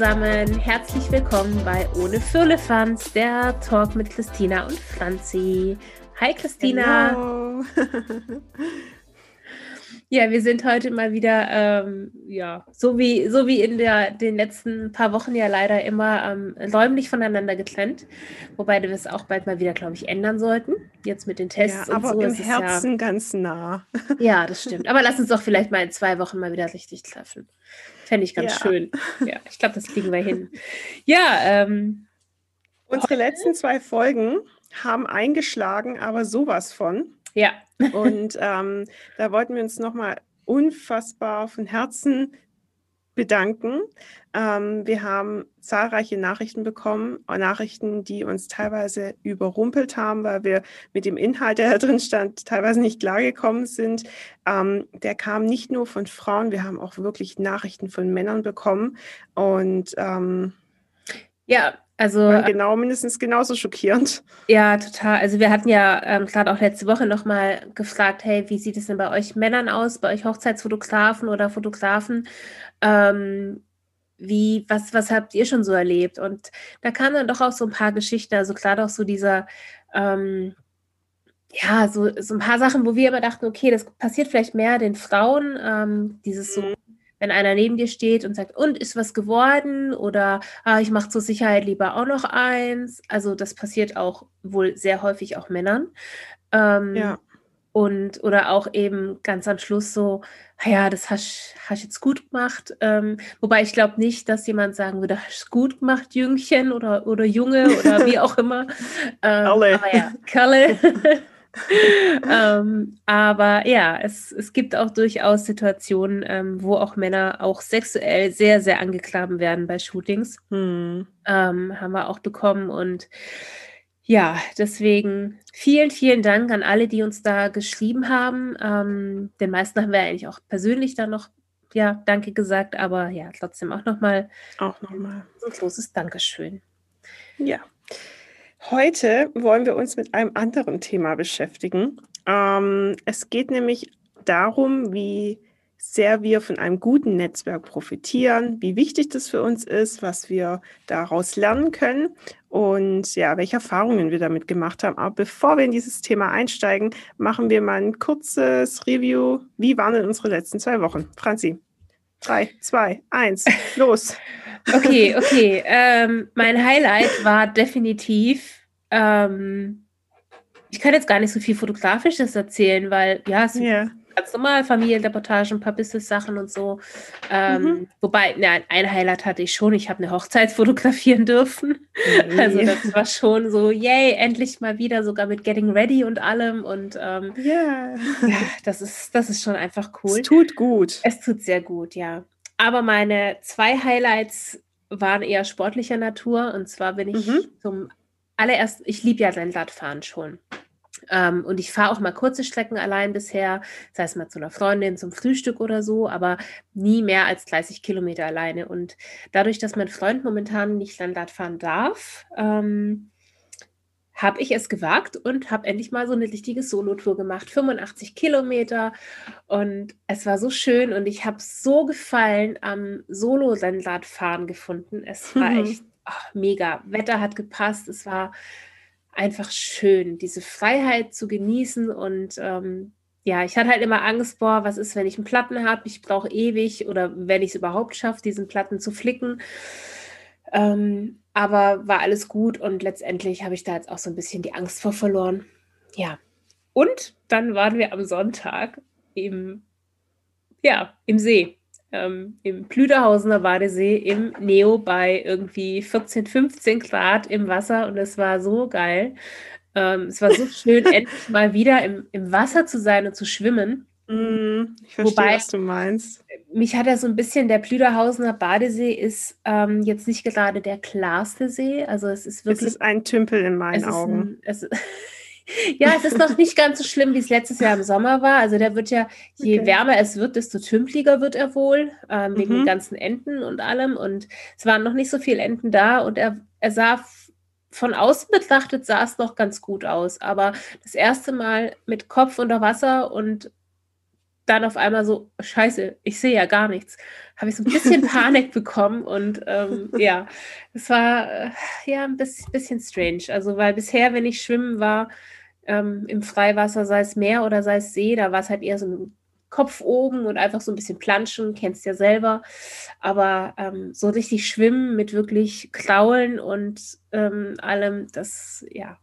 Zusammen, herzlich willkommen bei Ohne Firlefanz, der Talk mit Christina und Franzi. Hi Christina. Ja, wir sind heute mal wieder, ähm, ja, so wie, so wie in der, den letzten paar Wochen ja leider immer ähm, räumlich voneinander getrennt. Wobei wir es auch bald mal wieder, glaube ich, ändern sollten. Jetzt mit den Tests ja, aber und so. im Herzen ja, ganz nah. Ja, das stimmt. Aber lass uns doch vielleicht mal in zwei Wochen mal wieder richtig treffen. Fände ich ganz ja. schön. Ja, ich glaube, das kriegen wir hin. Ja, ähm, Unsere letzten zwei Folgen haben eingeschlagen, aber sowas von. Ja. Und ähm, da wollten wir uns nochmal unfassbar von Herzen bedanken. Ähm, wir haben zahlreiche Nachrichten bekommen, Nachrichten, die uns teilweise überrumpelt haben, weil wir mit dem Inhalt, der da drin stand, teilweise nicht klargekommen sind. Ähm, der kam nicht nur von Frauen, wir haben auch wirklich Nachrichten von Männern bekommen. Und ähm, ja, also genau, mindestens genauso schockierend. Ja, total. Also wir hatten ja ähm, gerade auch letzte Woche nochmal gefragt, hey, wie sieht es denn bei euch Männern aus, bei euch Hochzeitsfotografen oder Fotografen? Ähm, wie, was, was habt ihr schon so erlebt? Und da kamen dann doch auch so ein paar Geschichten, also gerade auch so dieser, ähm, ja, so, so ein paar Sachen, wo wir immer dachten, okay, das passiert vielleicht mehr den Frauen, ähm, dieses so mhm wenn einer neben dir steht und sagt, und ist was geworden? Oder ah, ich mache zur Sicherheit lieber auch noch eins. Also das passiert auch wohl sehr häufig auch Männern. Ähm, ja. Und oder auch eben ganz am Schluss so, ja, das hast du jetzt gut gemacht. Ähm, wobei ich glaube nicht, dass jemand sagen würde, hast du gut gemacht, Jüngchen oder, oder Junge oder wie auch immer. Ähm, Kalle. Aber ja, Kalle. ähm, aber ja, es, es gibt auch durchaus Situationen, ähm, wo auch Männer auch sexuell sehr, sehr angeklagen werden bei Shootings. Hm. Ähm, haben wir auch bekommen. Und ja, deswegen vielen, vielen Dank an alle, die uns da geschrieben haben. Ähm, den meisten haben wir eigentlich auch persönlich dann noch ja, danke gesagt, aber ja, trotzdem auch nochmal auch nochmal ein großes Dankeschön. Ja. Heute wollen wir uns mit einem anderen Thema beschäftigen. Ähm, es geht nämlich darum, wie sehr wir von einem guten Netzwerk profitieren, wie wichtig das für uns ist, was wir daraus lernen können und ja, welche Erfahrungen wir damit gemacht haben. Aber bevor wir in dieses Thema einsteigen, machen wir mal ein kurzes Review. Wie waren denn unsere letzten zwei Wochen? Franzi, drei, zwei, eins, los. Okay, okay. Ähm, mein Highlight war definitiv, ähm, ich kann jetzt gar nicht so viel Fotografisches erzählen, weil ja, es yeah. Ganz normal, Familienreportagen, ein paar Business-Sachen und so. Ähm, mhm. Wobei, na, ein Highlight hatte ich schon, ich habe eine Hochzeit fotografieren dürfen. Mhm. Also das war schon so, yay, endlich mal wieder, sogar mit Getting Ready und allem. Und ähm, yeah. ja, das ist, das ist schon einfach cool. Es tut gut. Es tut sehr gut, ja. Aber meine zwei Highlights waren eher sportlicher Natur. Und zwar bin ich mhm. zum allerersten, ich liebe ja Rennradfahren schon. Ähm, und ich fahre auch mal kurze Strecken allein bisher, sei es mal zu einer Freundin zum Frühstück oder so, aber nie mehr als 30 Kilometer alleine. Und dadurch, dass mein Freund momentan nicht Rennrad fahren darf, ähm, habe ich es gewagt und habe endlich mal so eine richtige Solo-Tour gemacht, 85 Kilometer und es war so schön und ich habe so gefallen am Solo-Rennradfahren gefunden. Es war mhm. echt ach, mega. Wetter hat gepasst, es war einfach schön, diese Freiheit zu genießen und ähm, ja, ich hatte halt immer Angst, boah, was ist, wenn ich einen Platten habe? Ich brauche ewig oder wenn ich es überhaupt schaffe, diesen Platten zu flicken. Ähm, aber war alles gut und letztendlich habe ich da jetzt auch so ein bisschen die Angst vor verloren. Ja. Und dann waren wir am Sonntag im, ja, im See. Ähm, Im Plüderhausener Badesee im Neo bei irgendwie 14, 15 Grad im Wasser und es war so geil. Ähm, es war so schön, endlich mal wieder im, im Wasser zu sein und zu schwimmen. Mm, ich verstehe, Wobei, was du meinst. Mich hat ja so ein bisschen, der Plüderhausener Badesee ist ähm, jetzt nicht gerade der klarste See. Also es ist wirklich. Es ist ein Tümpel in meinen Augen. Ein, es, ja, es ist noch nicht ganz so schlimm, wie es letztes Jahr im Sommer war. Also der wird ja, je okay. wärmer es wird, desto tümpeliger wird er wohl, ähm, wegen mhm. den ganzen Enten und allem. Und es waren noch nicht so viele Enten da und er, er sah von außen betrachtet sah es noch ganz gut aus. Aber das erste Mal mit Kopf unter Wasser und dann auf einmal so, scheiße, ich sehe ja gar nichts, habe ich so ein bisschen Panik bekommen und ähm, ja, es war äh, ja ein bisschen strange. Also, weil bisher, wenn ich schwimmen war, ähm, im Freiwasser, sei es Meer oder sei es See, da war es halt eher so ein Kopf oben und einfach so ein bisschen planschen, kennst ja selber. Aber ähm, so richtig schwimmen mit wirklich Kraulen und ähm, allem, das ja,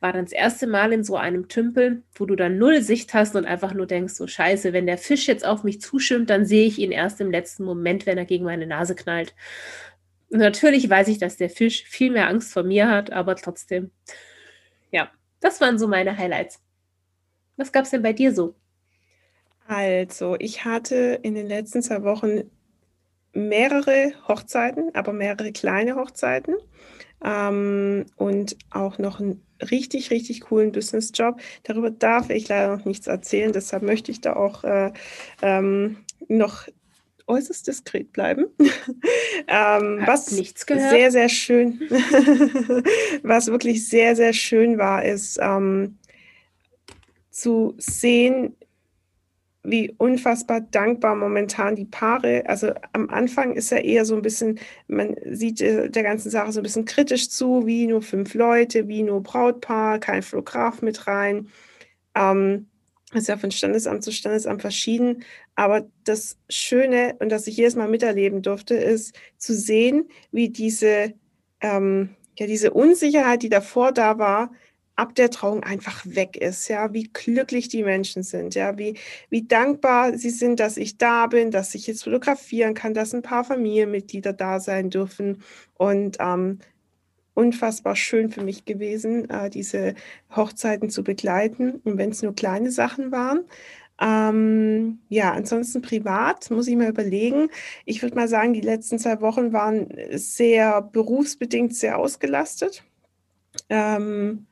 war dann das erste Mal in so einem Tümpel, wo du dann null Sicht hast und einfach nur denkst, so scheiße, wenn der Fisch jetzt auf mich zuschwimmt, dann sehe ich ihn erst im letzten Moment, wenn er gegen meine Nase knallt. Natürlich weiß ich, dass der Fisch viel mehr Angst vor mir hat, aber trotzdem, ja, das waren so meine Highlights. Was gab es denn bei dir so? Also, ich hatte in den letzten zwei Wochen mehrere Hochzeiten, aber mehrere kleine Hochzeiten ähm, und auch noch einen richtig, richtig coolen Business-Job. Darüber darf ich leider noch nichts erzählen, deshalb möchte ich da auch äh, ähm, noch äußerst diskret bleiben. ähm, was nichts gehört. sehr, sehr schön, was wirklich sehr, sehr schön war, ist ähm, zu sehen, wie unfassbar dankbar momentan die Paare, also am Anfang ist ja eher so ein bisschen, man sieht äh, der ganzen Sache so ein bisschen kritisch zu, wie nur fünf Leute, wie nur Brautpaar, kein Fotograf mit rein. Ähm, ist ja von Standesamt zu Standesamt verschieden. Aber das Schöne und das ich jedes Mal miterleben durfte, ist zu sehen, wie diese, ähm, ja, diese Unsicherheit, die davor da war, ab der Trauung einfach weg ist, ja, wie glücklich die Menschen sind, ja, wie, wie dankbar sie sind, dass ich da bin, dass ich jetzt fotografieren kann, dass ein paar Familienmitglieder da sein dürfen. Und ähm, unfassbar schön für mich gewesen, äh, diese Hochzeiten zu begleiten und wenn es nur kleine Sachen waren. Ähm, ja, ansonsten privat muss ich mal überlegen. Ich würde mal sagen, die letzten zwei Wochen waren sehr berufsbedingt sehr ausgelastet. Ähm,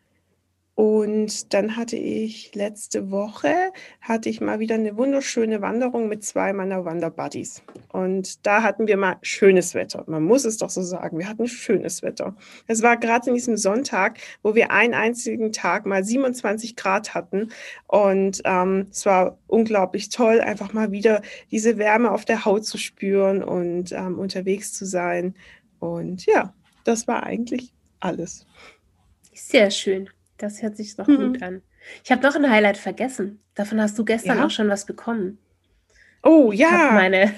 und dann hatte ich letzte Woche, hatte ich mal wieder eine wunderschöne Wanderung mit zwei meiner Wanderbuddies. Und da hatten wir mal schönes Wetter. Man muss es doch so sagen. Wir hatten schönes Wetter. Es war gerade in diesem Sonntag, wo wir einen einzigen Tag mal 27 Grad hatten. Und ähm, es war unglaublich toll, einfach mal wieder diese Wärme auf der Haut zu spüren und ähm, unterwegs zu sein. Und ja, das war eigentlich alles. Sehr schön. Das hört sich doch mhm. gut an. Ich habe noch ein Highlight vergessen. Davon hast du gestern ja. auch schon was bekommen. Oh ja. Ich habe meine,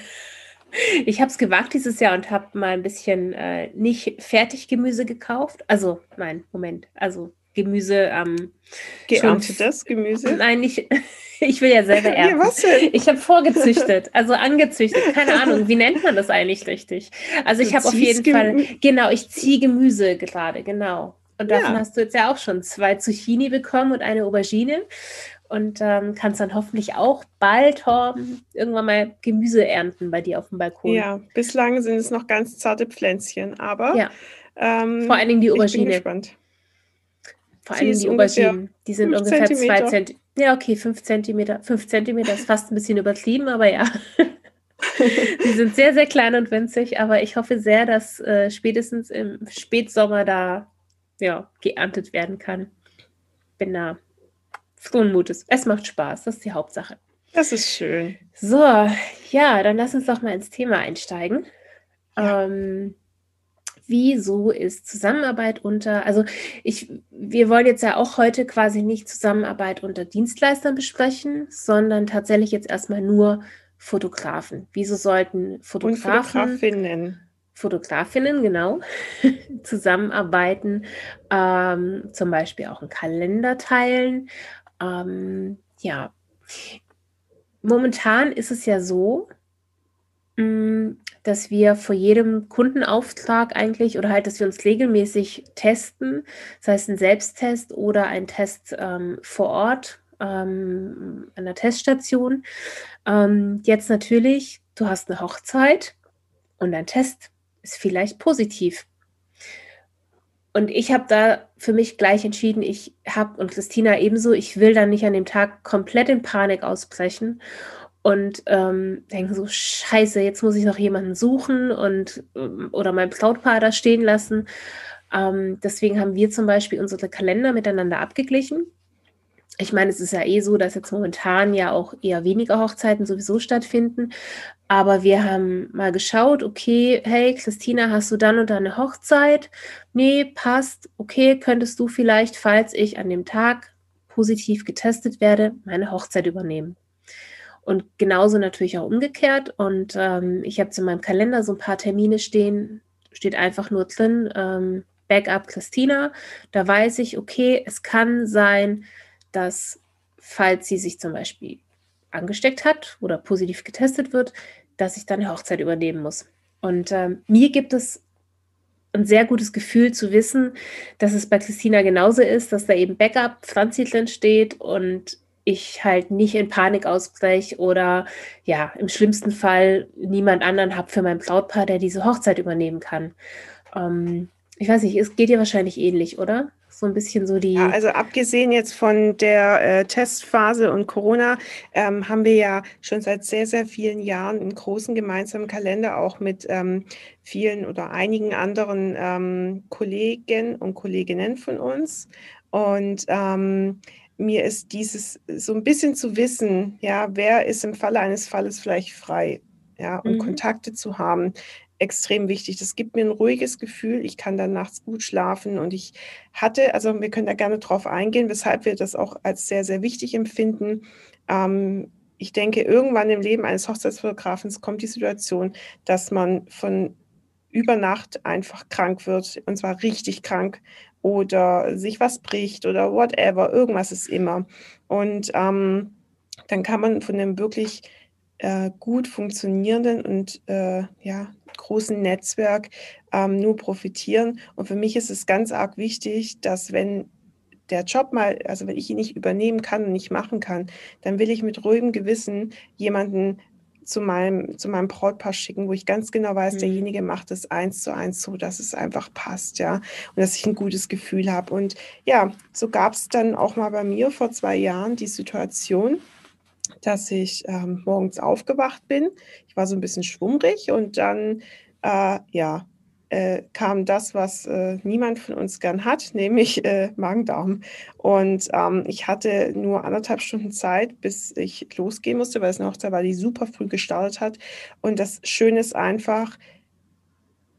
ich habe es gewagt dieses Jahr und habe mal ein bisschen äh, nicht Fertiggemüse gekauft. Also, nein, Moment. Also Gemüse. Ähm, Geerntetes Gemüse? Nein, nicht. Ich will ja selber ernten. Ja, was denn? Ich habe vorgezüchtet, also angezüchtet. Keine Ahnung, wie nennt man das eigentlich richtig? Also ich habe auf jeden Fall, genau, ich ziehe Gemüse gerade, genau. Und davon ja. hast du jetzt ja auch schon zwei Zucchini bekommen und eine Aubergine. Und ähm, kannst dann hoffentlich auch bald Torben, irgendwann mal Gemüse ernten bei dir auf dem Balkon. Ja, bislang sind es noch ganz zarte Pflänzchen, aber ja. ähm, vor allen Dingen die Aubergine. Ich bin gespannt. Vor allen Dingen die Auberginen. Die sind ungefähr Zentimeter. zwei Zentimeter. Ja, okay, fünf Zentimeter. Fünf Zentimeter ist fast ein bisschen übertrieben, aber ja. die sind sehr, sehr klein und winzig, aber ich hoffe sehr, dass äh, spätestens im Spätsommer da ja, geerntet werden kann. Bin da frohen Mutes. Es macht Spaß, das ist die Hauptsache. Das ist schön. So, ja, dann lass uns doch mal ins Thema einsteigen. Ja. Ähm, wieso ist Zusammenarbeit unter, also ich, wir wollen jetzt ja auch heute quasi nicht Zusammenarbeit unter Dienstleistern besprechen, sondern tatsächlich jetzt erstmal nur Fotografen. Wieso sollten Fotografen Und Fotografinnen Fotografinnen, genau, zusammenarbeiten, ähm, zum Beispiel auch einen Kalender teilen. Ähm, ja, momentan ist es ja so, mm, dass wir vor jedem Kundenauftrag eigentlich oder halt, dass wir uns regelmäßig testen, das heißt ein Selbsttest oder ein Test ähm, vor Ort ähm, an der Teststation. Ähm, jetzt natürlich, du hast eine Hochzeit und ein Test ist vielleicht positiv. Und ich habe da für mich gleich entschieden, ich habe und Christina ebenso, ich will dann nicht an dem Tag komplett in Panik ausbrechen und ähm, denke so, scheiße, jetzt muss ich noch jemanden suchen und ähm, oder mein Brautpaar da stehen lassen. Ähm, deswegen haben wir zum Beispiel unsere Kalender miteinander abgeglichen ich meine, es ist ja eh so, dass jetzt momentan ja auch eher weniger Hochzeiten sowieso stattfinden. Aber wir haben mal geschaut, okay, hey, Christina, hast du dann und dann eine Hochzeit? Nee, passt. Okay, könntest du vielleicht, falls ich an dem Tag positiv getestet werde, meine Hochzeit übernehmen? Und genauso natürlich auch umgekehrt. Und ähm, ich habe in meinem Kalender so ein paar Termine stehen, steht einfach nur drin, ähm, Backup Christina. Da weiß ich, okay, es kann sein, dass falls sie sich zum Beispiel angesteckt hat oder positiv getestet wird, dass ich dann eine Hochzeit übernehmen muss. Und ähm, mir gibt es ein sehr gutes Gefühl zu wissen, dass es bei Christina genauso ist, dass da eben Backup Franzi drin steht und ich halt nicht in Panik ausbreche oder ja, im schlimmsten Fall niemand anderen habe für mein Brautpaar, der diese Hochzeit übernehmen kann. Ähm, ich weiß nicht, es geht dir wahrscheinlich ähnlich, oder? So ein bisschen so die. Ja, also abgesehen jetzt von der äh, Testphase und Corona, ähm, haben wir ja schon seit sehr, sehr vielen Jahren einen großen gemeinsamen Kalender auch mit ähm, vielen oder einigen anderen ähm, Kollegen und Kolleginnen von uns. Und ähm, mir ist dieses so ein bisschen zu wissen, ja, wer ist im Falle eines Falles vielleicht frei, ja, und mhm. Kontakte zu haben, extrem wichtig. Das gibt mir ein ruhiges Gefühl. Ich kann dann nachts gut schlafen und ich hatte, also wir können da gerne drauf eingehen, weshalb wir das auch als sehr, sehr wichtig empfinden. Ähm, ich denke, irgendwann im Leben eines Hochzeitsfotografen kommt die Situation, dass man von über Nacht einfach krank wird und zwar richtig krank oder sich was bricht oder whatever, irgendwas ist immer. Und ähm, dann kann man von einem wirklich äh, gut funktionierenden und äh, ja, großen Netzwerk ähm, nur profitieren. Und für mich ist es ganz arg wichtig, dass wenn der Job mal, also wenn ich ihn nicht übernehmen kann und nicht machen kann, dann will ich mit ruhigem Gewissen jemanden zu meinem, zu meinem Brautpaar schicken, wo ich ganz genau weiß, mhm. derjenige macht es eins zu eins so, dass es einfach passt, ja, und dass ich ein gutes Gefühl habe. Und ja, so gab es dann auch mal bei mir vor zwei Jahren die Situation, dass ich ähm, morgens aufgewacht bin. Ich war so ein bisschen schwummrig und dann, äh, ja, äh, kam das, was äh, niemand von uns gern hat, nämlich äh, Magen-Darm. Und ähm, ich hatte nur anderthalb Stunden Zeit, bis ich losgehen musste, weil es eine Hochzeit war, die super früh gestartet hat. Und das Schöne ist einfach,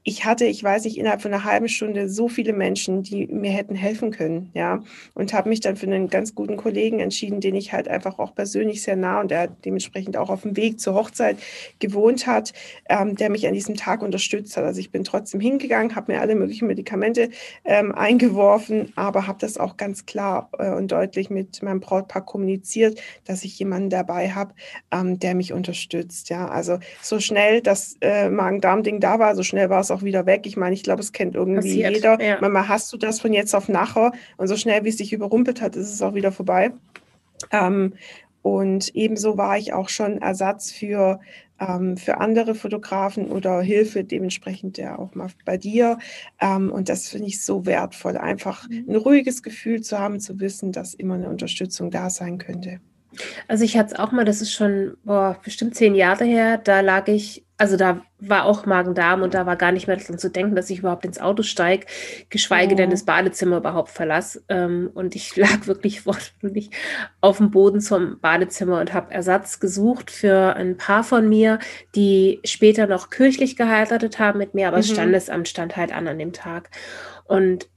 ich hatte, ich weiß nicht, innerhalb von einer halben Stunde so viele Menschen, die mir hätten helfen können, ja, und habe mich dann für einen ganz guten Kollegen entschieden, den ich halt einfach auch persönlich sehr nah und der dementsprechend auch auf dem Weg zur Hochzeit gewohnt hat, ähm, der mich an diesem Tag unterstützt hat. Also ich bin trotzdem hingegangen, habe mir alle möglichen Medikamente ähm, eingeworfen, aber habe das auch ganz klar äh, und deutlich mit meinem Brautpaar kommuniziert, dass ich jemanden dabei habe, ähm, der mich unterstützt, ja. Also so schnell das äh, Magen-Darm-Ding da war, so schnell war es auch wieder weg. Ich meine, ich glaube, es kennt irgendwie Passiert, jeder. Ja. Manchmal hast du das von jetzt auf nachher und so schnell, wie es dich überrumpelt hat, ist es auch wieder vorbei. Ähm, und ebenso war ich auch schon Ersatz für, ähm, für andere Fotografen oder Hilfe dementsprechend ja auch mal bei dir. Ähm, und das finde ich so wertvoll, einfach mhm. ein ruhiges Gefühl zu haben, zu wissen, dass immer eine Unterstützung da sein könnte. Also ich hatte es auch mal, das ist schon boah, bestimmt zehn Jahre her, da lag ich, also da war auch Magen-Darm und da war gar nicht mehr daran zu denken, dass ich überhaupt ins Auto steige, geschweige oh. denn das Badezimmer überhaupt verlasse. Ähm, und ich lag wirklich wortwörtlich auf dem Boden zum Badezimmer und habe Ersatz gesucht für ein Paar von mir, die später noch kirchlich geheiratet haben mit mir, aber mhm. Standesamt stand halt an an dem Tag. Und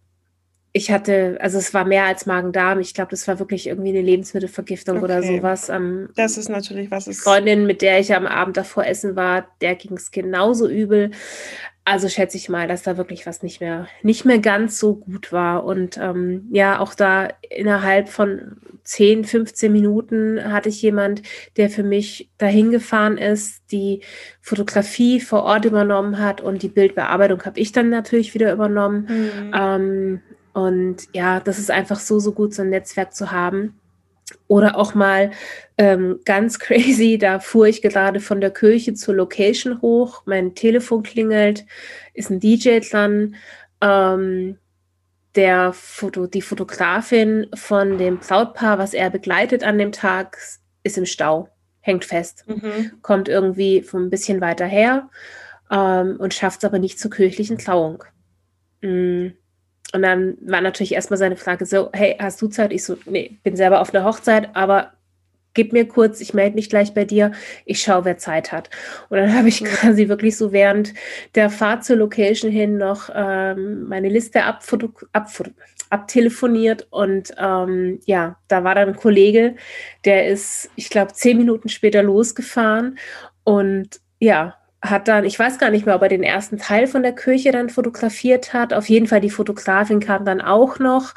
ich hatte, also es war mehr als Magen-Darm. Ich glaube, das war wirklich irgendwie eine Lebensmittelvergiftung okay. oder sowas. Ähm, das ist natürlich was. Ist Freundin, mit der ich am Abend davor essen war, der ging es genauso übel. Also schätze ich mal, dass da wirklich was nicht mehr, nicht mehr ganz so gut war. Und ähm, ja, auch da innerhalb von 10, 15 Minuten hatte ich jemand, der für mich dahin gefahren ist, die Fotografie vor Ort übernommen hat und die Bildbearbeitung habe ich dann natürlich wieder übernommen. Mhm. Ähm, und ja, das ist einfach so, so gut, so ein Netzwerk zu haben. Oder auch mal ähm, ganz crazy, da fuhr ich gerade von der Kirche zur Location hoch, mein Telefon klingelt, ist ein DJ dran. Ähm, der Foto, die Fotografin von dem Brautpaar, was er begleitet an dem Tag, ist im Stau, hängt fest, mhm. kommt irgendwie von ein bisschen weiter her ähm, und schafft es aber nicht zur kirchlichen Trauung. Mhm und dann war natürlich erstmal seine Frage so, hey, hast du Zeit? Ich so, nee, bin selber auf einer Hochzeit, aber gib mir kurz, ich melde mich gleich bei dir, ich schaue, wer Zeit hat. Und dann habe ich quasi wirklich so während der Fahrt zur Location hin noch ähm, meine Liste abtelefoniert und ähm, ja, da war dann ein Kollege, der ist, ich glaube, zehn Minuten später losgefahren und ja, hat dann, ich weiß gar nicht mehr, ob er den ersten Teil von der Kirche dann fotografiert hat. Auf jeden Fall die Fotografin kam dann auch noch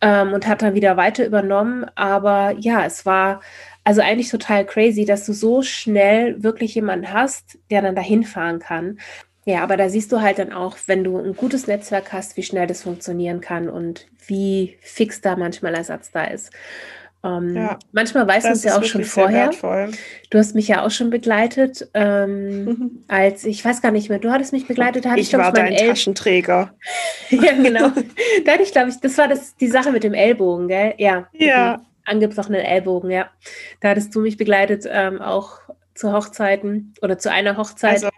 ähm, und hat dann wieder weiter übernommen. Aber ja, es war also eigentlich total crazy, dass du so schnell wirklich jemanden hast, der dann dahin fahren kann. Ja, aber da siehst du halt dann auch, wenn du ein gutes Netzwerk hast, wie schnell das funktionieren kann und wie fix da manchmal Ersatz da ist. Ähm, ja, manchmal weißt du es ja auch schon vorher. Du hast mich ja auch schon begleitet, ähm, mhm. als ich weiß gar nicht mehr, du hattest mich begleitet. Da hatte ich, ich war dein Taschenträger. ja, genau. da hatte ich, glaube ich, das war das, die Sache mit dem Ellbogen, gell? Ja. Ja. Angebrochenen Ellbogen, ja. Da hattest du mich begleitet, ähm, auch zu Hochzeiten oder zu einer Hochzeit. Also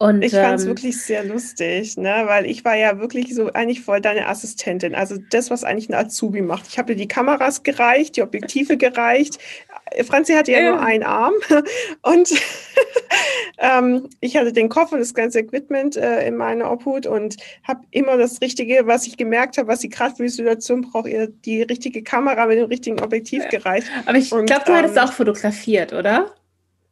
und, ich fand es ähm, wirklich sehr lustig, ne? weil ich war ja wirklich so eigentlich voll deine Assistentin. Also das, was eigentlich ein Azubi macht. Ich habe dir die Kameras gereicht, die Objektive gereicht. Äh, Franzi hatte ja, ja. nur einen Arm und ähm, ich hatte den Koffer und das ganze Equipment äh, in meiner Obhut und habe immer das Richtige, was ich gemerkt habe, was sie gerade für die Situation braucht, ihr die richtige Kamera mit dem richtigen Objektiv ja. gereicht. Aber ich glaube, du ähm, hattest auch fotografiert, oder?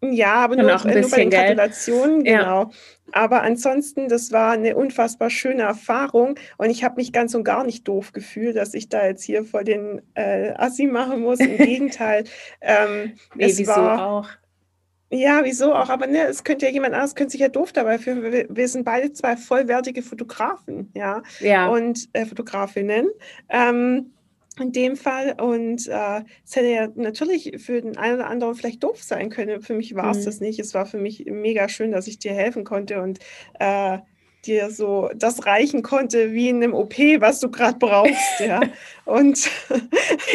Ja, aber nur, auch ein bisschen, nur bei den Gratulationen, genau. Ja. Aber ansonsten, das war eine unfassbar schöne Erfahrung und ich habe mich ganz und gar nicht doof gefühlt, dass ich da jetzt hier vor den äh, Assi machen muss. Im Gegenteil. Ähm, nee, es wieso war, auch? Ja, wieso auch? Aber ne, es könnte ja jemand anderes, könnte sich ja doof dabei fühlen. Wir, wir sind beide zwei vollwertige Fotografen, ja. Ja. Und äh, Fotografinnen. Ähm, in dem Fall. Und äh, es hätte ja natürlich für den einen oder anderen vielleicht doof sein können. Für mich war es mhm. das nicht. Es war für mich mega schön, dass ich dir helfen konnte und äh, dir so das reichen konnte wie in einem OP, was du gerade brauchst, ja. Und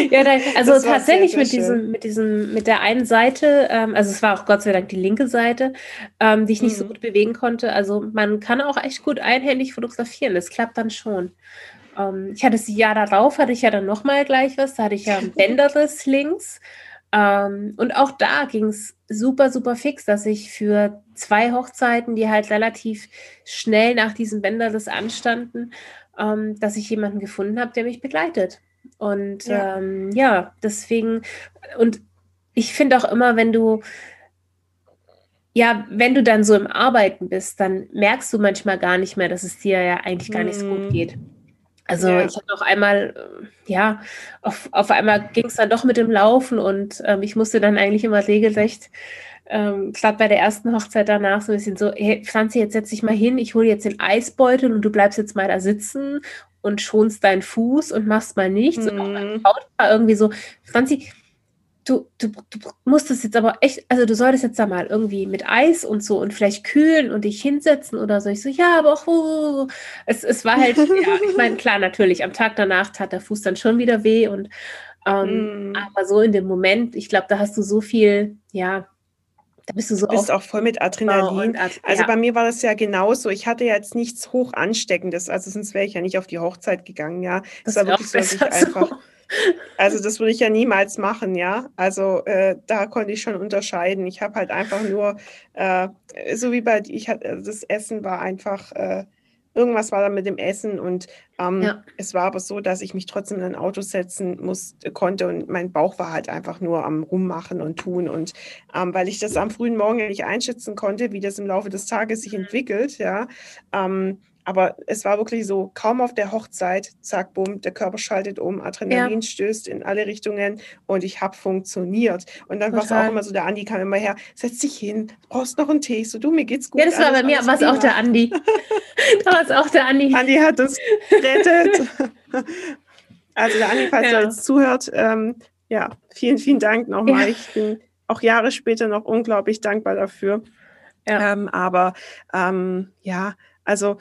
ja, da, also tatsächlich sehr, sehr mit diesem, mit diesem, mit der einen Seite, ähm, also es war auch Gott sei Dank die linke Seite, ähm, die ich nicht mhm. so gut bewegen konnte. Also man kann auch echt gut einhändig fotografieren. Das klappt dann schon. Ähm, ich hatte das Jahr darauf, hatte ich ja dann nochmal gleich was, da hatte ich ja ein Bänderriss links. Ähm, und auch da ging es super, super fix, dass ich für zwei Hochzeiten, die halt relativ schnell nach diesem Bänderriss anstanden, ähm, dass ich jemanden gefunden habe, der mich begleitet. Und ja, ähm, ja deswegen, und ich finde auch immer, wenn du, ja, wenn du dann so im Arbeiten bist, dann merkst du manchmal gar nicht mehr, dass es dir ja eigentlich gar nicht so gut mhm. geht. Also ja. ich hatte auch einmal, äh, ja, auf, auf einmal ging es dann doch mit dem Laufen und ähm, ich musste dann eigentlich immer regelrecht, ähm, gerade bei der ersten Hochzeit danach, so ein bisschen so, hey, Franzi, jetzt setz dich mal hin, ich hole jetzt den Eisbeutel und du bleibst jetzt mal da sitzen und schonst deinen Fuß und machst mal nichts. Mhm. Und auch mein Braut war irgendwie so, Franzi, du, du, du musst es jetzt aber echt, also du solltest jetzt da mal irgendwie mit Eis und so und vielleicht kühlen und dich hinsetzen oder so. Ich so, ja, aber auch, uh, es, es war halt, ja, ich meine, klar, natürlich, am Tag danach tat der Fuß dann schon wieder weh und ähm, mm. aber so in dem Moment, ich glaube, da hast du so viel, ja, da bist du so. Du bist auch voll mit Adrenalin. Ad also ja. bei mir war das ja genauso. Ich hatte ja jetzt nichts hoch ansteckendes, also sonst wäre ich ja nicht auf die Hochzeit gegangen, ja. Das, das war wirklich so, dass ich einfach. So also das würde ich ja niemals machen, ja. Also äh, da konnte ich schon unterscheiden. Ich habe halt einfach nur, äh, so wie bei, ich hatte, also das Essen war einfach, äh, irgendwas war da mit dem Essen und ähm, ja. es war aber so, dass ich mich trotzdem in ein Auto setzen musste, konnte und mein Bauch war halt einfach nur am Rummachen und Tun und ähm, weil ich das am frühen Morgen nicht einschätzen konnte, wie das im Laufe des Tages sich entwickelt, ja, ähm, aber es war wirklich so, kaum auf der Hochzeit, zack, bumm, der Körper schaltet um, Adrenalin ja. stößt in alle Richtungen und ich habe funktioniert. Und dann war es auch immer so, der Andi kam immer her, setz dich hin, brauchst noch einen Tee. So, du, mir geht's gut. Ja, das war bei mir, war es auch der Andi. da war es auch der Andi. Andi hat uns gerettet. also der Andi, falls ja. er jetzt zuhört, ähm, ja, vielen, vielen Dank nochmal. Ja. Ich bin auch Jahre später noch unglaublich dankbar dafür. Ja. Ähm, aber ähm, ja, also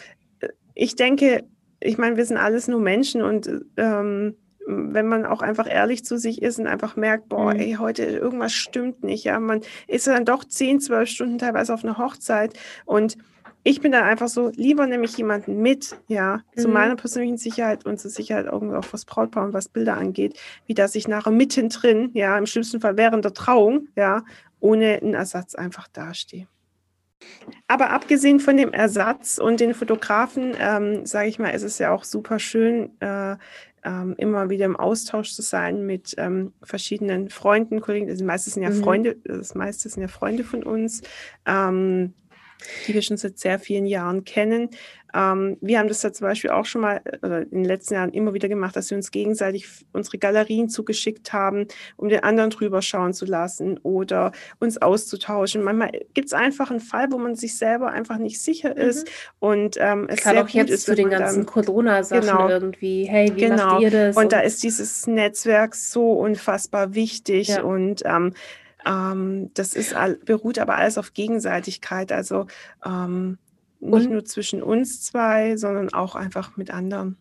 ich denke, ich meine, wir sind alles nur Menschen und ähm, wenn man auch einfach ehrlich zu sich ist und einfach merkt, boah, mhm. ey, heute irgendwas stimmt nicht, ja, man ist dann doch 10, 12 Stunden teilweise auf einer Hochzeit und ich bin da einfach so, lieber nehme ich jemanden mit, ja, mhm. zu meiner persönlichen Sicherheit und zur Sicherheit irgendwie auch was Brautpaar und was Bilder angeht, wie dass ich nachher mittendrin, ja, im schlimmsten Fall während der Trauung, ja, ohne einen Ersatz einfach dastehe. Aber abgesehen von dem Ersatz und den Fotografen, ähm, sage ich mal, ist es ja auch super schön, äh, ähm, immer wieder im Austausch zu sein mit ähm, verschiedenen Freunden, Kollegen. Das meiste sind ja mhm. Freunde, das meiste sind ja Freunde von uns. Ähm, die wir schon seit sehr vielen Jahren kennen. Ähm, wir haben das ja zum Beispiel auch schon mal äh, in den letzten Jahren immer wieder gemacht, dass wir uns gegenseitig unsere Galerien zugeschickt haben, um den anderen drüber schauen zu lassen oder uns auszutauschen. Manchmal gibt es einfach einen Fall, wo man sich selber einfach nicht sicher mhm. ist mhm. und ähm, es Gerade sehr auch gut jetzt ist zu den ganzen Corona-Sachen genau, irgendwie. Hey, wie genau. macht ihr das? Und, und, da ist dieses Netzwerk so unfassbar wichtig ja. und ähm, ähm, das ist, beruht aber alles auf Gegenseitigkeit. Also ähm, nicht und, nur zwischen uns zwei, sondern auch einfach mit anderen.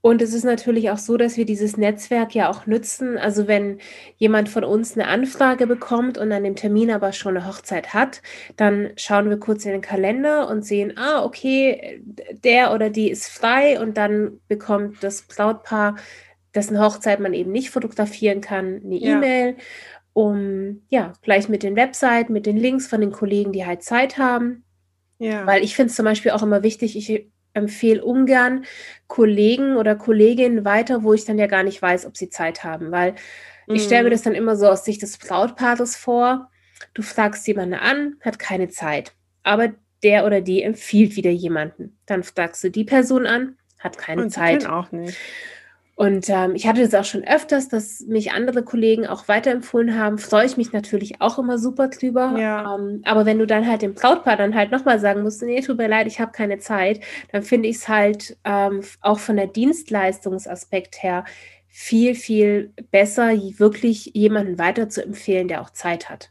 Und es ist natürlich auch so, dass wir dieses Netzwerk ja auch nützen. Also wenn jemand von uns eine Anfrage bekommt und an dem Termin aber schon eine Hochzeit hat, dann schauen wir kurz in den Kalender und sehen, ah, okay, der oder die ist frei und dann bekommt das Brautpaar, dessen Hochzeit man eben nicht fotografieren kann, eine ja. E-Mail um ja gleich mit den Webseiten, mit den Links von den Kollegen, die halt Zeit haben. Ja. Weil ich finde es zum Beispiel auch immer wichtig, ich empfehle ungern Kollegen oder Kolleginnen weiter, wo ich dann ja gar nicht weiß, ob sie Zeit haben. Weil mhm. ich stelle mir das dann immer so aus Sicht des Brautpaares vor. Du fragst jemanden an, hat keine Zeit. Aber der oder die empfiehlt wieder jemanden. Dann fragst du die Person an, hat keine Und Zeit. auch nicht. Und ähm, ich hatte das auch schon öfters, dass mich andere Kollegen auch weiterempfohlen haben. Freue ich mich natürlich auch immer super drüber. Ja. Ähm, aber wenn du dann halt dem Brautpaar dann halt nochmal sagen musst, nee, tut mir leid, ich habe keine Zeit, dann finde ich es halt ähm, auch von der Dienstleistungsaspekt her viel, viel besser, wirklich jemanden weiter zu empfehlen, der auch Zeit hat.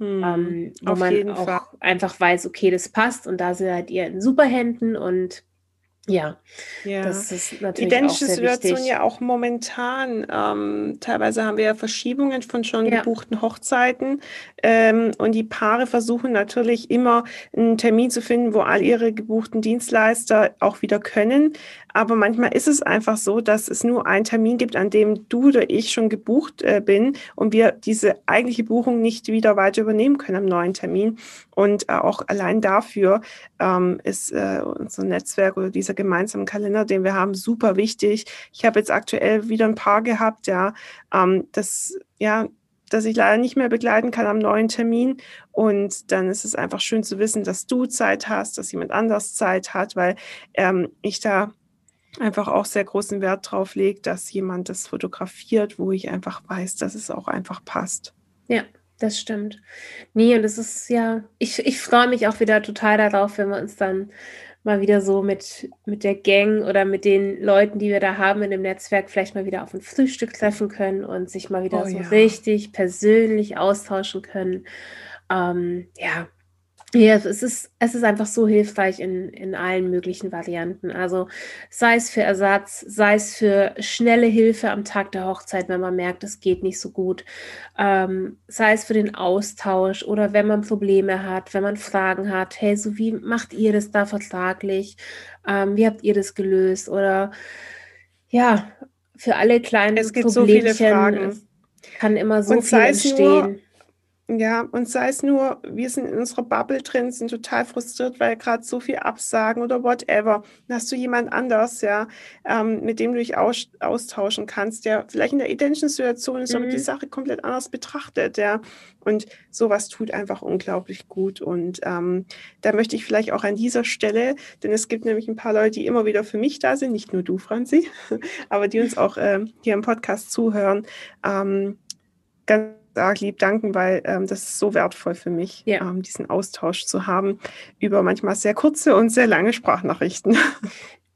Hm, ähm, wo man auch Fall. einfach weiß, okay, das passt und da seid ihr in super Händen und ja, ja, das ist natürlich Identische auch sehr Situation wichtig. ja auch momentan. Ähm, teilweise haben wir ja Verschiebungen von schon ja. gebuchten Hochzeiten ähm, und die Paare versuchen natürlich immer einen Termin zu finden, wo all ihre gebuchten Dienstleister auch wieder können. Aber manchmal ist es einfach so, dass es nur einen Termin gibt, an dem du oder ich schon gebucht äh, bin und wir diese eigentliche Buchung nicht wieder weiter übernehmen können am neuen Termin. Und äh, auch allein dafür ähm, ist äh, unser Netzwerk oder dieser gemeinsame Kalender, den wir haben, super wichtig. Ich habe jetzt aktuell wieder ein paar gehabt, ja, ähm, das ja dass ich leider nicht mehr begleiten kann am neuen Termin. Und dann ist es einfach schön zu wissen, dass du Zeit hast, dass jemand anders Zeit hat, weil ähm, ich da einfach auch sehr großen Wert drauf legt, dass jemand das fotografiert, wo ich einfach weiß, dass es auch einfach passt. Ja, das stimmt. Nee, und es ist ja, ich, ich freue mich auch wieder total darauf, wenn wir uns dann mal wieder so mit, mit der Gang oder mit den Leuten, die wir da haben in dem Netzwerk, vielleicht mal wieder auf ein Frühstück treffen können und sich mal wieder oh, so ja. richtig persönlich austauschen können. Ähm, ja, ja, es ist, es ist einfach so hilfreich in, in allen möglichen Varianten. Also sei es für Ersatz, sei es für schnelle Hilfe am Tag der Hochzeit, wenn man merkt, es geht nicht so gut, ähm, sei es für den Austausch oder wenn man Probleme hat, wenn man Fragen hat, hey, so wie macht ihr das da vertraglich? Ähm, wie habt ihr das gelöst? Oder ja, für alle kleinen es gibt so viele Fragen. kann immer so Und viel entstehen. Ja, und sei es nur, wir sind in unserer Bubble drin, sind total frustriert, weil gerade so viel Absagen oder whatever. Dann hast du jemand anders, ja, ähm, mit dem du dich aus, austauschen kannst, der vielleicht in der identischen Situation ist, mhm. aber die mhm. Sache komplett anders betrachtet, ja. Und sowas tut einfach unglaublich gut. Und ähm, da möchte ich vielleicht auch an dieser Stelle, denn es gibt nämlich ein paar Leute, die immer wieder für mich da sind, nicht nur du, Franzi, aber die uns auch äh, hier im Podcast zuhören, ähm, ganz arg lieb danken, weil ähm, das ist so wertvoll für mich, ja. ähm, diesen Austausch zu haben über manchmal sehr kurze und sehr lange Sprachnachrichten.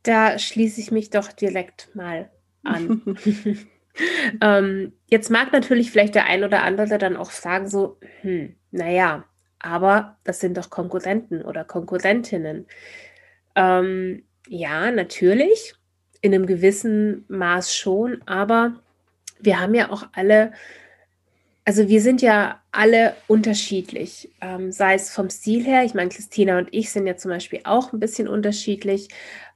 Da schließe ich mich doch direkt mal an. ähm, jetzt mag natürlich vielleicht der ein oder andere dann auch sagen so, hm, naja, aber das sind doch Konkurrenten oder Konkurrentinnen. Ähm, ja, natürlich, in einem gewissen Maß schon, aber wir haben ja auch alle also wir sind ja alle unterschiedlich, ähm, sei es vom Stil her. Ich meine, Christina und ich sind ja zum Beispiel auch ein bisschen unterschiedlich.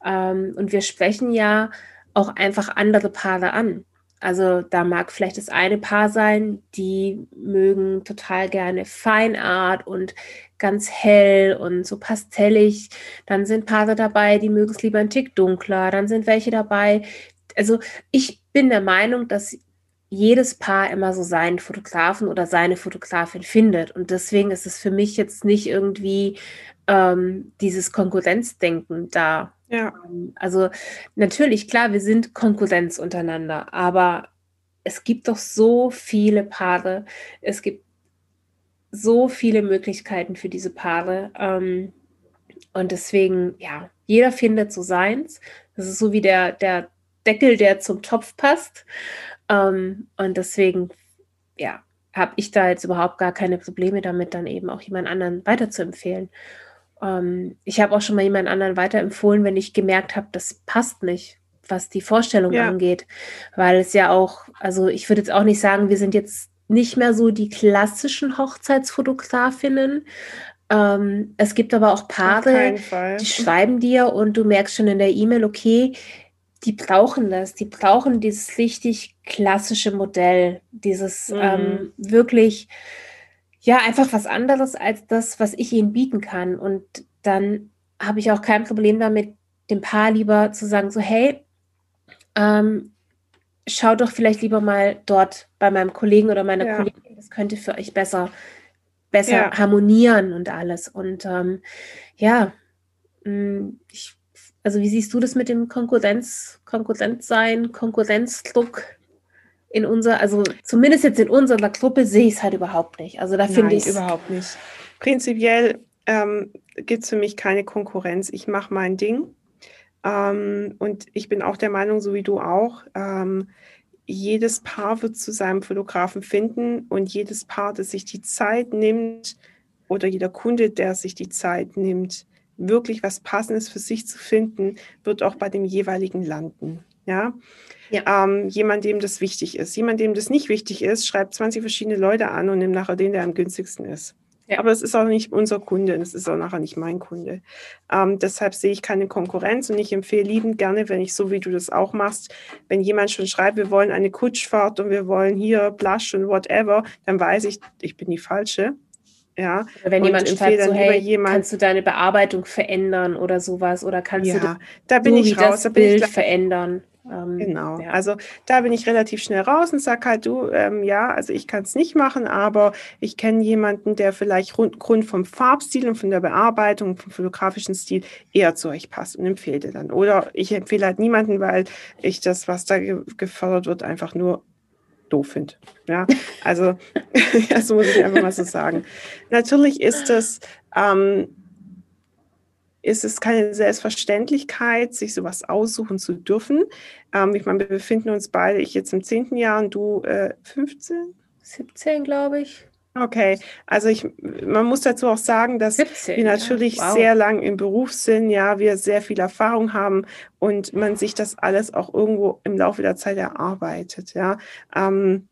Ähm, und wir sprechen ja auch einfach andere Paare an. Also da mag vielleicht das eine Paar sein, die mögen total gerne Feinart und ganz hell und so pastellig. Dann sind Paare dabei, die mögen es lieber ein Tick dunkler. Dann sind welche dabei. Also ich bin der Meinung, dass jedes Paar immer so seinen Fotografen oder seine Fotografin findet. Und deswegen ist es für mich jetzt nicht irgendwie ähm, dieses Konkurrenzdenken da. Ja. Ähm, also natürlich, klar, wir sind Konkurrenz untereinander, aber es gibt doch so viele Paare. Es gibt so viele Möglichkeiten für diese Paare. Ähm, und deswegen, ja, jeder findet so seins. Das ist so wie der, der Deckel, der zum Topf passt. Ähm, und deswegen, ja, habe ich da jetzt überhaupt gar keine Probleme damit, dann eben auch jemand anderen weiterzuempfehlen. Ähm, ich habe auch schon mal jemand anderen weiterempfohlen, wenn ich gemerkt habe, das passt nicht, was die Vorstellung ja. angeht. Weil es ja auch, also ich würde jetzt auch nicht sagen, wir sind jetzt nicht mehr so die klassischen Hochzeitsfotografinnen. Ähm, es gibt aber auch Paare, die schreiben dir und du merkst schon in der E-Mail, okay, die brauchen das, die brauchen dieses richtig klassische Modell, dieses mhm. ähm, wirklich, ja, einfach was anderes als das, was ich ihnen bieten kann. Und dann habe ich auch kein Problem damit, dem Paar lieber zu sagen, so, hey, ähm, schaut doch vielleicht lieber mal dort bei meinem Kollegen oder meiner ja. Kollegin, das könnte für euch besser, besser ja. harmonieren und alles. Und ähm, ja, mm, ich also wie siehst du das mit dem Konkurrenz, Konkurrenzsein, Konkurrenzdruck in unserer, also zumindest jetzt in unserer Gruppe sehe ich es halt überhaupt nicht. Also da finde ich überhaupt nicht. Prinzipiell ähm, gibt es für mich keine Konkurrenz. Ich mache mein Ding. Ähm, und ich bin auch der Meinung, so wie du auch, ähm, jedes Paar wird zu seinem Fotografen finden und jedes Paar, das sich die Zeit nimmt oder jeder Kunde, der sich die Zeit nimmt, wirklich was Passendes für sich zu finden, wird auch bei dem jeweiligen landen. Ja. ja. Ähm, jemand, dem das wichtig ist. Jemand, dem das nicht wichtig ist, schreibt 20 verschiedene Leute an und nimmt nachher den, der am günstigsten ist. Ja. Aber es ist auch nicht unser Kunde, es ist auch nachher nicht mein Kunde. Ähm, deshalb sehe ich keine Konkurrenz und ich empfehle liebend gerne, wenn ich so wie du das auch machst, wenn jemand schon schreibt, wir wollen eine Kutschfahrt und wir wollen hier Blush und whatever, dann weiß ich, ich bin die Falsche. Ja. Oder wenn jemand schreibt, so, hey, jemand, kannst du deine Bearbeitung verändern oder sowas oder kannst ja, du das, da bin so ich raus, das Bild verändern. Ähm, genau, ja. also da bin ich relativ schnell raus und sage halt, du, ähm, ja, also ich kann es nicht machen, aber ich kenne jemanden, der vielleicht rund, Grund vom Farbstil und von der Bearbeitung, vom fotografischen Stil eher zu euch passt und empfehle dir dann. Oder ich empfehle halt niemanden, weil ich das, was da ge gefördert wird, einfach nur doof finde. Ja, also das muss ich einfach mal so sagen. Natürlich ist es, ähm, ist es keine Selbstverständlichkeit, sich sowas aussuchen zu dürfen. Ähm, ich meine, wir befinden uns beide, ich jetzt im zehnten Jahr und du äh, 15? 17, glaube ich. Okay, also ich, man muss dazu auch sagen, dass 17, wir natürlich ja. wow. sehr lang im Beruf sind, ja, wir sehr viel Erfahrung haben und man sich das alles auch irgendwo im Laufe der Zeit erarbeitet, ja, ähm,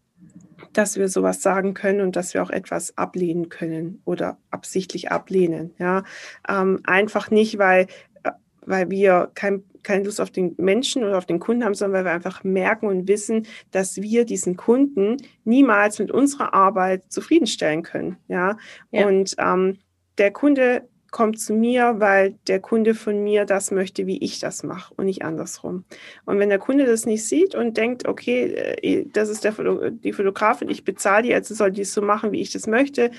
dass wir sowas sagen können und dass wir auch etwas ablehnen können oder absichtlich ablehnen, ja, ähm, einfach nicht, weil äh, weil wir kein keine Lust auf den Menschen oder auf den Kunden haben, sondern weil wir einfach merken und wissen, dass wir diesen Kunden niemals mit unserer Arbeit zufriedenstellen können. Ja, ja. und ähm, der Kunde kommt zu mir, weil der Kunde von mir das möchte, wie ich das mache und nicht andersrum. Und wenn der Kunde das nicht sieht und denkt, okay, äh, das ist der die Fotografin, ich bezahle die, also soll die es so machen, wie ich das möchte.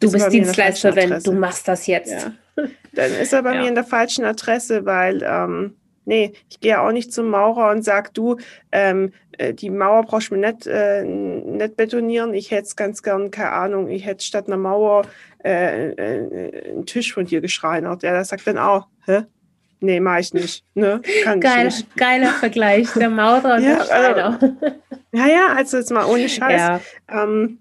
Du bist Dienstleisterin, du machst das jetzt. Ja. Dann ist er bei ja. mir in der falschen Adresse, weil ähm, Nee, ich gehe auch nicht zum Maurer und sage, du, ähm, äh, die Mauer brauchst du mir nicht, äh, nicht betonieren. Ich hätte es ganz gern, keine Ahnung, ich hätte statt einer Mauer äh, äh, einen Tisch von dir geschreinert. Ja, der sagt dann auch, hä? Nee, mach ich nicht. Ne? Kann Geil, ich nicht. Geiler Vergleich, der Maurer und ja, der Schreiner. Also, ja, ja, also jetzt mal ohne Scheiß. Ja. Ähm,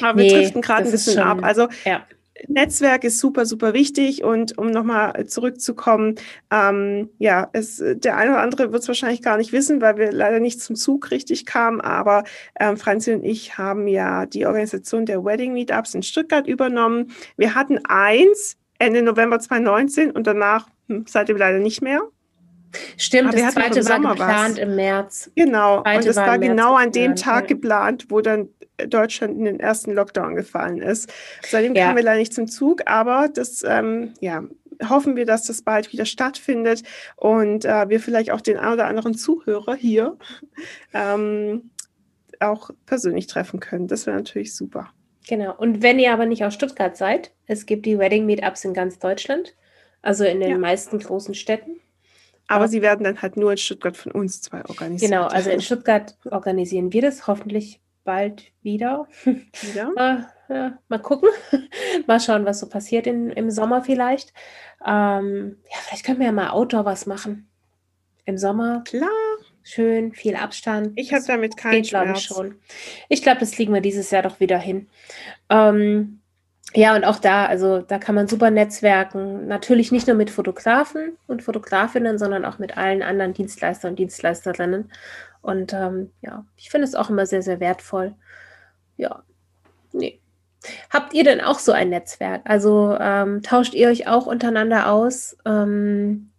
aber nee, wir driften gerade ein bisschen ab. Also ja Netzwerk ist super, super wichtig. Und um nochmal zurückzukommen, ähm, ja, es, der eine oder andere wird es wahrscheinlich gar nicht wissen, weil wir leider nicht zum Zug richtig kamen. Aber ähm, Franzi und ich haben ja die Organisation der Wedding Meetups in Stuttgart übernommen. Wir hatten eins Ende November 2019 und danach hm, seitdem leider nicht mehr. Stimmt, Aber das zweite war geplant was. im März. Genau, und es war, war genau an dem Tag geplant, wo dann Deutschland in den ersten Lockdown gefallen ist. Seitdem ja. kamen wir leider nicht zum Zug, aber das, ähm, ja, hoffen wir, dass das bald wieder stattfindet und äh, wir vielleicht auch den einen oder anderen Zuhörer hier ähm, auch persönlich treffen können. Das wäre natürlich super. Genau. Und wenn ihr aber nicht aus Stuttgart seid, es gibt die Wedding Meetups in ganz Deutschland, also in den ja. meisten großen Städten. Aber sie werden dann halt nur in Stuttgart von uns zwei organisiert. Genau, also in Stuttgart organisieren wir das hoffentlich bald wieder. Wieder? mal, ja, mal gucken. mal schauen, was so passiert in, im Sommer vielleicht. Ähm, ja, vielleicht können wir ja mal Outdoor was machen. Im Sommer. Klar. Schön, viel Abstand. Ich habe damit keinen geht, Schmerz. Ich, schon. ich glaube, das kriegen wir dieses Jahr doch wieder hin. Ähm, ja, und auch da, also da kann man super netzwerken. Natürlich nicht nur mit Fotografen und Fotografinnen, sondern auch mit allen anderen Dienstleister und Dienstleisterinnen. Und ähm, ja, ich finde es auch immer sehr, sehr wertvoll. Ja, nee. Habt ihr denn auch so ein Netzwerk? Also ähm, tauscht ihr euch auch untereinander aus? Ähm,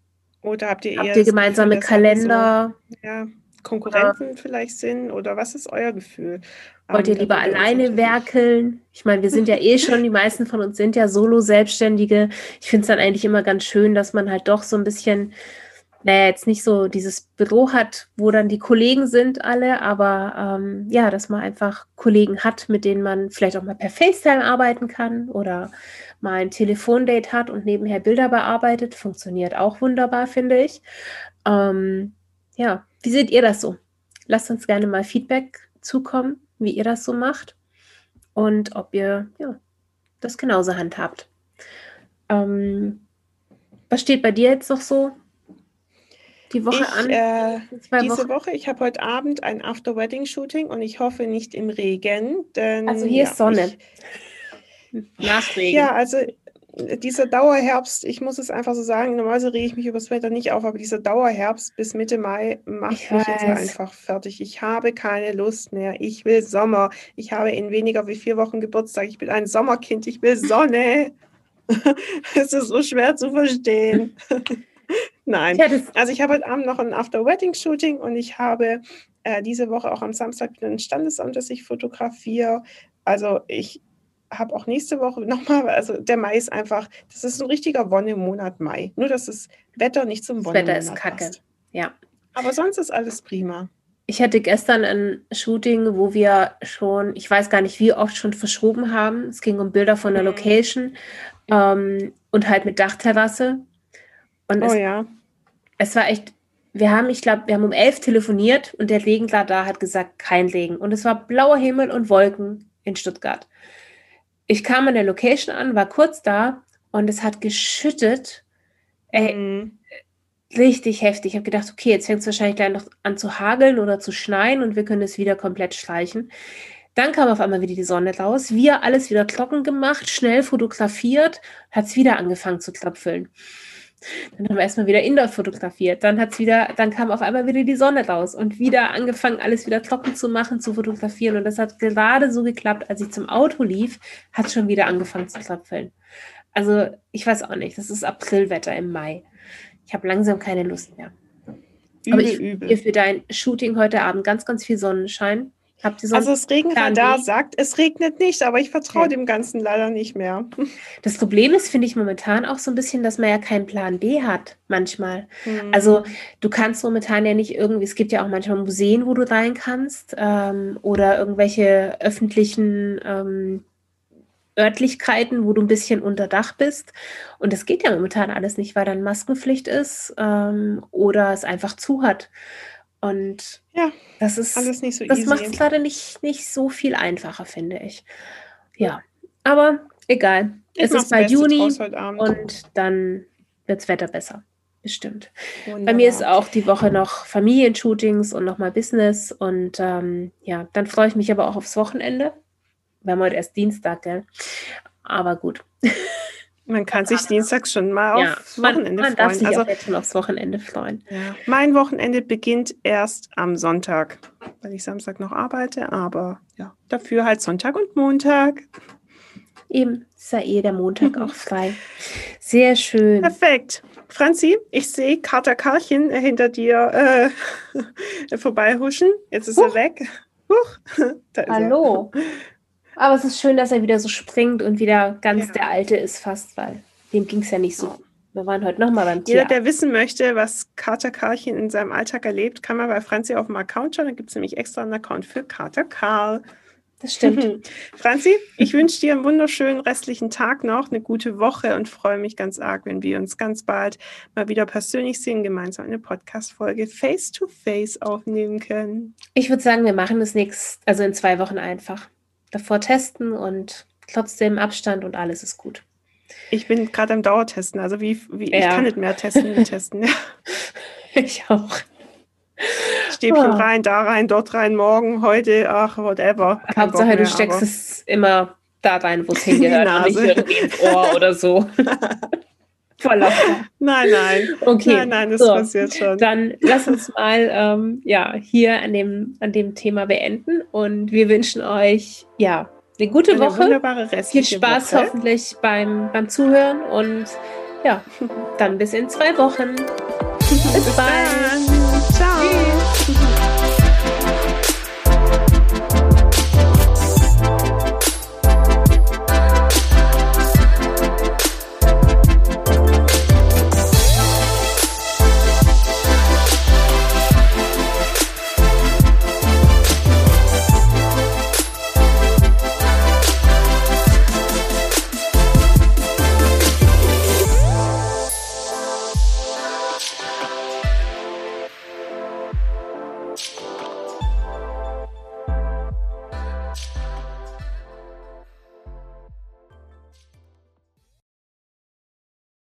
oder habt ihr, habt ihr gemeinsame Gefühl, Kalender? So, ja, Konkurrenten oder, vielleicht sind? Oder was ist euer Gefühl? Wollt ihr lieber alleine werkeln? Ich meine, wir sind ja eh schon, die meisten von uns sind ja Solo-Selbstständige. Ich finde es dann eigentlich immer ganz schön, dass man halt doch so ein bisschen naja, jetzt nicht so dieses Büro hat, wo dann die Kollegen sind alle, aber ähm, ja, dass man einfach Kollegen hat, mit denen man vielleicht auch mal per FaceTime arbeiten kann oder mal ein Telefondate hat und nebenher Bilder bearbeitet, funktioniert auch wunderbar, finde ich. Ähm, ja, wie seht ihr das so? Lasst uns gerne mal Feedback zukommen, wie ihr das so macht und ob ihr ja, das genauso handhabt. Ähm, was steht bei dir jetzt noch so die Woche ich, an? Äh, diese Wochen? Woche, ich habe heute Abend ein After-Wedding-Shooting und ich hoffe nicht im Regen. Denn, also hier ja, ist Sonne. Ich, Nach Regen. Ja, also dieser Dauerherbst, ich muss es einfach so sagen, normalerweise rege ich mich über das Wetter nicht auf, aber dieser Dauerherbst bis Mitte Mai macht ich mich weiß. jetzt einfach fertig. Ich habe keine Lust mehr. Ich will Sommer. Ich habe in weniger wie vier Wochen Geburtstag. Ich bin ein Sommerkind. Ich will Sonne. es ist so schwer zu verstehen. Nein. Ja, also ich habe heute Abend noch ein After-Wedding-Shooting und ich habe äh, diese Woche auch am Samstag wieder ein Standesamt, das ich fotografiere. Also ich habe auch nächste Woche nochmal, also der Mai ist einfach, das ist ein richtiger Wonnemonat Mai. Nur, dass das Wetter nicht zum Wonnemonat Wetter ist kacke, passt. ja. Aber sonst ist alles prima. Ich hatte gestern ein Shooting, wo wir schon, ich weiß gar nicht, wie oft schon verschoben haben. Es ging um Bilder von der mhm. Location ähm, und halt mit Dachterrasse. Und oh es, ja. Es war echt, wir haben, ich glaube, wir haben um elf telefoniert und der Regengler da hat gesagt, kein Regen. Und es war blauer Himmel und Wolken in Stuttgart. Ich kam an der Location an, war kurz da und es hat geschüttet. Ey, mhm. richtig heftig. Ich habe gedacht, okay, jetzt fängt es wahrscheinlich gleich noch an zu hageln oder zu schneien und wir können es wieder komplett streichen. Dann kam auf einmal wieder die Sonne raus. Wir alles wieder Glocken gemacht, schnell fotografiert, hat es wieder angefangen zu klopfeln. Dann haben wir erstmal wieder Indoor fotografiert. Dann hat's wieder, dann kam auf einmal wieder die Sonne raus und wieder angefangen, alles wieder trocken zu machen, zu fotografieren. Und das hat gerade so geklappt, als ich zum Auto lief, hat schon wieder angefangen zu tröpfeln. Also ich weiß auch nicht, das ist Aprilwetter im Mai. Ich habe langsam keine Lust mehr. Übel, Aber ich übel. für dein Shooting heute Abend ganz, ganz viel Sonnenschein also das Regenradar sagt, es regnet nicht, aber ich vertraue okay. dem Ganzen leider nicht mehr. Das Problem ist, finde ich momentan auch so ein bisschen, dass man ja keinen Plan B hat, manchmal. Mhm. Also du kannst momentan ja nicht irgendwie, es gibt ja auch manchmal Museen, wo du rein kannst ähm, oder irgendwelche öffentlichen ähm, Örtlichkeiten, wo du ein bisschen unter Dach bist. Und das geht ja momentan alles nicht, weil dann Maskenpflicht ist ähm, oder es einfach zu hat. Und ja, das ist alles nicht so Das macht es leider nicht, nicht so viel einfacher, finde ich. Ja, aber egal. Ich es ist bald Juni und dann wird das Wetter besser. Bestimmt. Wunderbar. Bei mir ist auch die Woche noch Familienshootings und nochmal Business. Und ähm, ja, dann freue ich mich aber auch aufs Wochenende. Wir haben heute erst Dienstag, gell? aber gut. Man kann sich dienstags schon mal ja, aufs Wochenende man, man freuen. Darf sich also, auch jetzt schon aufs Wochenende freuen. Ja. Mein Wochenende beginnt erst am Sonntag, weil ich Samstag noch arbeite, aber ja, dafür halt Sonntag und Montag. Eben, ist ja eh der Montag auch frei. Sehr schön. Perfekt. Franzi, ich sehe Kater Karlchen hinter dir äh, vorbeihuschen. Jetzt ist Huch. er weg. Huch. Hallo. Er. Aber es ist schön, dass er wieder so springt und wieder ganz ja. der Alte ist fast, weil dem ging es ja nicht so. Wir waren heute nochmal beim Tier. Jeder, der wissen möchte, was Kater Karlchen in seinem Alltag erlebt, kann man bei Franzi auf dem Account schauen. Da gibt es nämlich extra einen Account für Kater Karl. Das stimmt. Franzi, ich wünsche dir einen wunderschönen restlichen Tag noch, eine gute Woche und freue mich ganz arg, wenn wir uns ganz bald mal wieder persönlich sehen, gemeinsam eine Podcast-Folge face-to-face aufnehmen können. Ich würde sagen, wir machen das nächst, also in zwei Wochen einfach. Davor testen und trotzdem Abstand und alles ist gut. Ich bin gerade am Dauertesten, also wie, wie ja. ich kann nicht mehr testen, wie testen. Ja. Ich auch. Stäbchen oh. rein, da rein, dort rein, morgen, heute, ach, whatever. Kein Hauptsache, mehr, du steckst es immer da rein, wo es hingehört nicht ins Ohr oder so. Voll Nein, nein. Okay. Nein, nein, das so, passiert schon. Dann lass uns mal ähm, ja, hier an dem, an dem Thema beenden und wir wünschen euch ja eine gute eine Woche. Wunderbare Viel Spaß Woche. hoffentlich beim, beim Zuhören und ja, dann bis in zwei Wochen. bis, bis bald. Dann. Ciao.